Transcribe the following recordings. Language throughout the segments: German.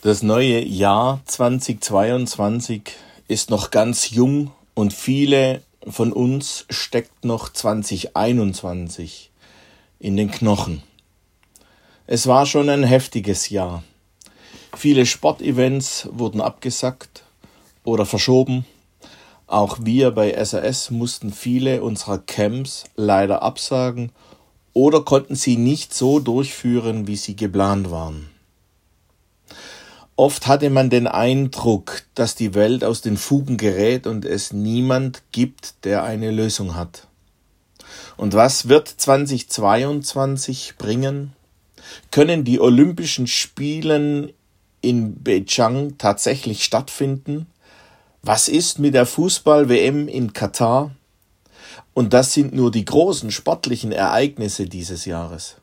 Das neue Jahr 2022 ist noch ganz jung und viele von uns steckt noch 2021 in den Knochen. Es war schon ein heftiges Jahr. Viele Sportevents wurden abgesagt oder verschoben. Auch wir bei SAS mussten viele unserer Camps leider absagen oder konnten sie nicht so durchführen, wie sie geplant waren. Oft hatte man den Eindruck, dass die Welt aus den Fugen gerät und es niemand gibt, der eine Lösung hat. Und was wird 2022 bringen? Können die Olympischen Spielen in Beijing tatsächlich stattfinden? Was ist mit der Fußball-WM in Katar? Und das sind nur die großen sportlichen Ereignisse dieses Jahres.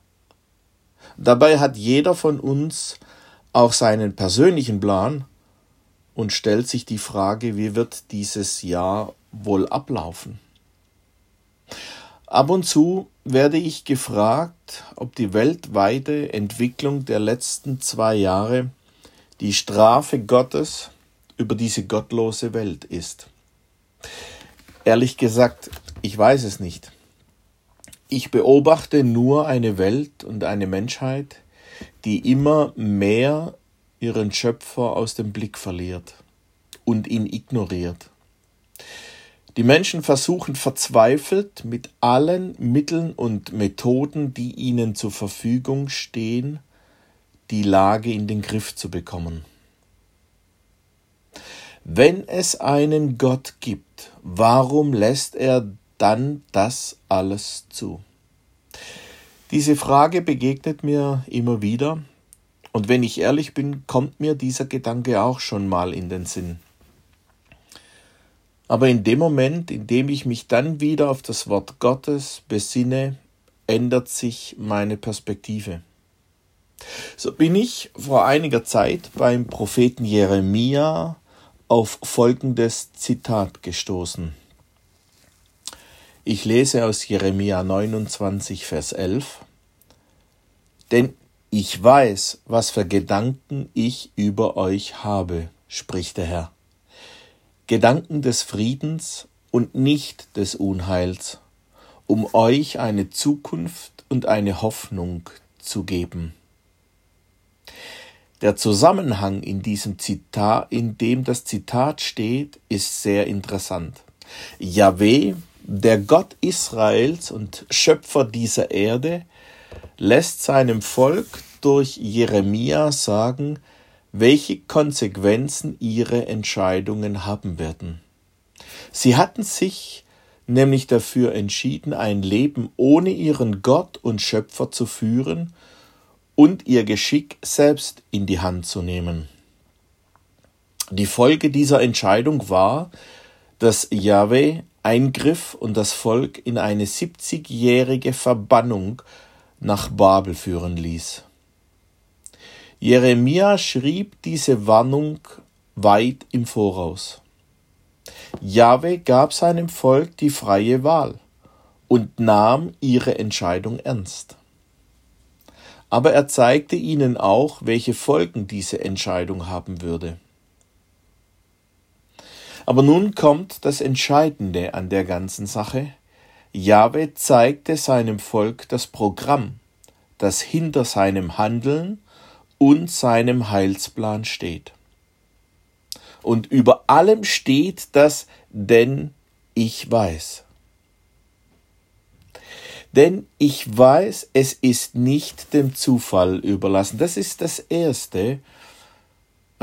Dabei hat jeder von uns auch seinen persönlichen Plan und stellt sich die Frage, wie wird dieses Jahr wohl ablaufen. Ab und zu werde ich gefragt, ob die weltweite Entwicklung der letzten zwei Jahre die Strafe Gottes über diese gottlose Welt ist. Ehrlich gesagt, ich weiß es nicht. Ich beobachte nur eine Welt und eine Menschheit, die immer mehr ihren Schöpfer aus dem Blick verliert und ihn ignoriert. Die Menschen versuchen verzweifelt mit allen Mitteln und Methoden, die ihnen zur Verfügung stehen, die Lage in den Griff zu bekommen. Wenn es einen Gott gibt, warum lässt er dann das alles zu? Diese Frage begegnet mir immer wieder, und wenn ich ehrlich bin, kommt mir dieser Gedanke auch schon mal in den Sinn. Aber in dem Moment, in dem ich mich dann wieder auf das Wort Gottes besinne, ändert sich meine Perspektive. So bin ich vor einiger Zeit beim Propheten Jeremia auf folgendes Zitat gestoßen. Ich lese aus Jeremia 29, Vers 11. Denn ich weiß, was für Gedanken ich über euch habe, spricht der Herr. Gedanken des Friedens und nicht des Unheils, um euch eine Zukunft und eine Hoffnung zu geben. Der Zusammenhang in diesem Zitat, in dem das Zitat steht, ist sehr interessant. Yahweh der Gott Israels und Schöpfer dieser Erde lässt seinem Volk durch Jeremia sagen, welche Konsequenzen ihre Entscheidungen haben werden. Sie hatten sich nämlich dafür entschieden, ein Leben ohne ihren Gott und Schöpfer zu führen und ihr Geschick selbst in die Hand zu nehmen. Die Folge dieser Entscheidung war, dass Yahweh eingriff und das Volk in eine siebzigjährige Verbannung nach Babel führen ließ. Jeremia schrieb diese Warnung weit im Voraus. Jahwe gab seinem Volk die freie Wahl und nahm ihre Entscheidung ernst. Aber er zeigte ihnen auch, welche Folgen diese Entscheidung haben würde. Aber nun kommt das Entscheidende an der ganzen Sache. Jahwe zeigte seinem Volk das Programm, das hinter seinem Handeln und seinem Heilsplan steht. Und über allem steht das denn ich weiß. Denn ich weiß, es ist nicht dem Zufall überlassen. Das ist das Erste,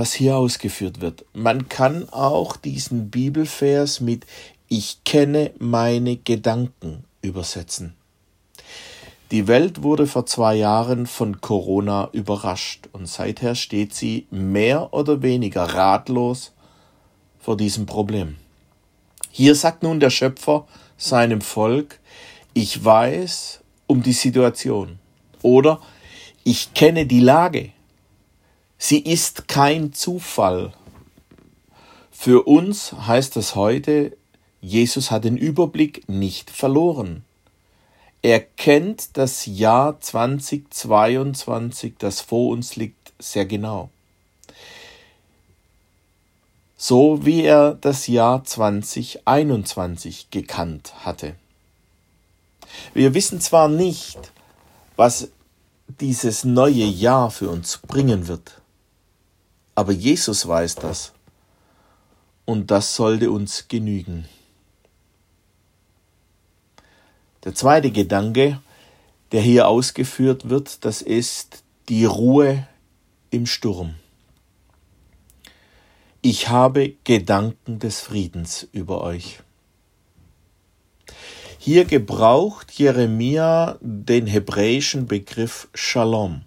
was hier ausgeführt wird. Man kann auch diesen Bibelvers mit Ich kenne meine Gedanken übersetzen. Die Welt wurde vor zwei Jahren von Corona überrascht und seither steht sie mehr oder weniger ratlos vor diesem Problem. Hier sagt nun der Schöpfer seinem Volk, ich weiß um die Situation oder ich kenne die Lage Sie ist kein Zufall. Für uns heißt es heute, Jesus hat den Überblick nicht verloren. Er kennt das Jahr 2022, das vor uns liegt, sehr genau. so wie er das Jahr 2021 gekannt hatte. Wir wissen zwar nicht, was dieses neue Jahr für uns bringen wird, aber Jesus weiß das und das sollte uns genügen. Der zweite Gedanke, der hier ausgeführt wird, das ist die Ruhe im Sturm. Ich habe Gedanken des Friedens über euch. Hier gebraucht Jeremia den hebräischen Begriff Shalom,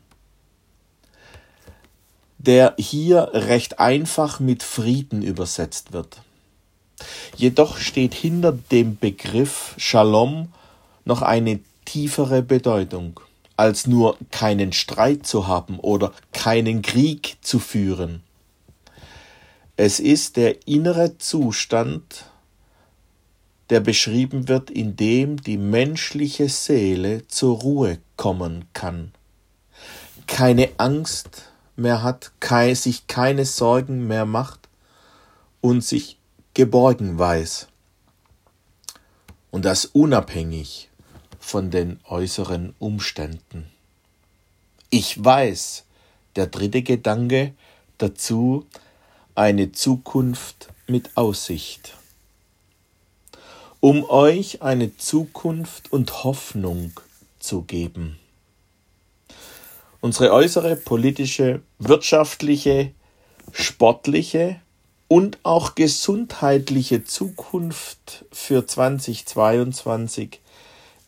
der hier recht einfach mit Frieden übersetzt wird. Jedoch steht hinter dem Begriff Shalom noch eine tiefere Bedeutung, als nur keinen Streit zu haben oder keinen Krieg zu führen. Es ist der innere Zustand, der beschrieben wird, in dem die menschliche Seele zur Ruhe kommen kann, keine Angst mehr hat, sich keine Sorgen mehr macht und sich geborgen weiß. Und das unabhängig von den äußeren Umständen. Ich weiß, der dritte Gedanke dazu, eine Zukunft mit Aussicht. Um euch eine Zukunft und Hoffnung zu geben. Unsere äußere politische, wirtschaftliche, sportliche und auch gesundheitliche Zukunft für 2022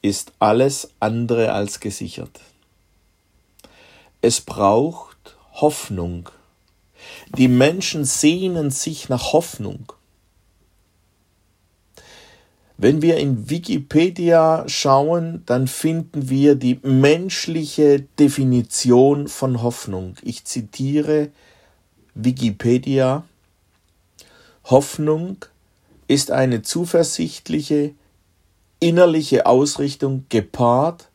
ist alles andere als gesichert. Es braucht Hoffnung. Die Menschen sehnen sich nach Hoffnung. Wenn wir in Wikipedia schauen, dann finden wir die menschliche Definition von Hoffnung. Ich zitiere Wikipedia. Hoffnung ist eine zuversichtliche, innerliche Ausrichtung gepaart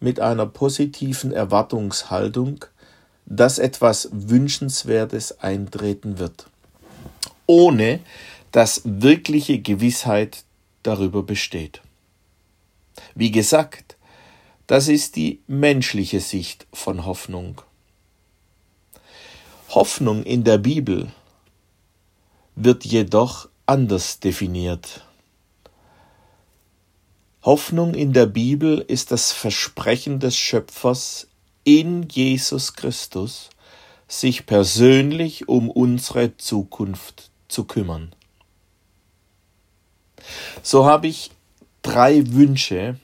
mit einer positiven Erwartungshaltung, dass etwas Wünschenswertes eintreten wird, ohne dass wirkliche Gewissheit darüber besteht. Wie gesagt, das ist die menschliche Sicht von Hoffnung. Hoffnung in der Bibel wird jedoch anders definiert. Hoffnung in der Bibel ist das Versprechen des Schöpfers in Jesus Christus, sich persönlich um unsere Zukunft zu kümmern. So habe ich drei Wünsche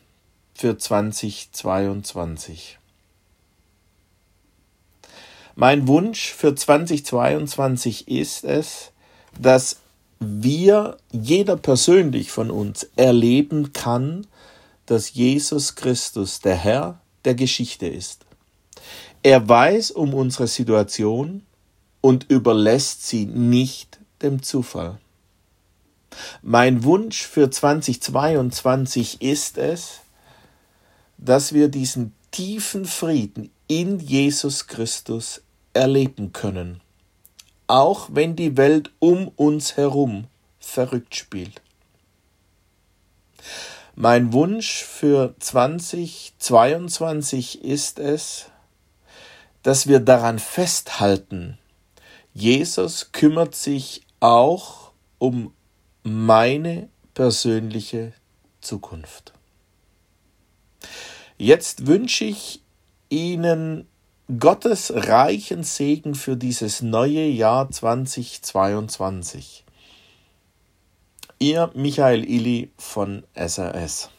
für 2022. Mein Wunsch für 2022 ist es, dass wir, jeder persönlich von uns, erleben kann, dass Jesus Christus der Herr der Geschichte ist. Er weiß um unsere Situation und überlässt sie nicht dem Zufall. Mein Wunsch für 2022 ist es, dass wir diesen tiefen Frieden in Jesus Christus erleben können auch wenn die Welt um uns herum verrückt spielt. Mein Wunsch für 2022 ist es, dass wir daran festhalten, Jesus kümmert sich auch um meine persönliche Zukunft. Jetzt wünsche ich Ihnen Gottes reichen Segen für dieses neue Jahr 2022. Ihr Michael Illi von SRS.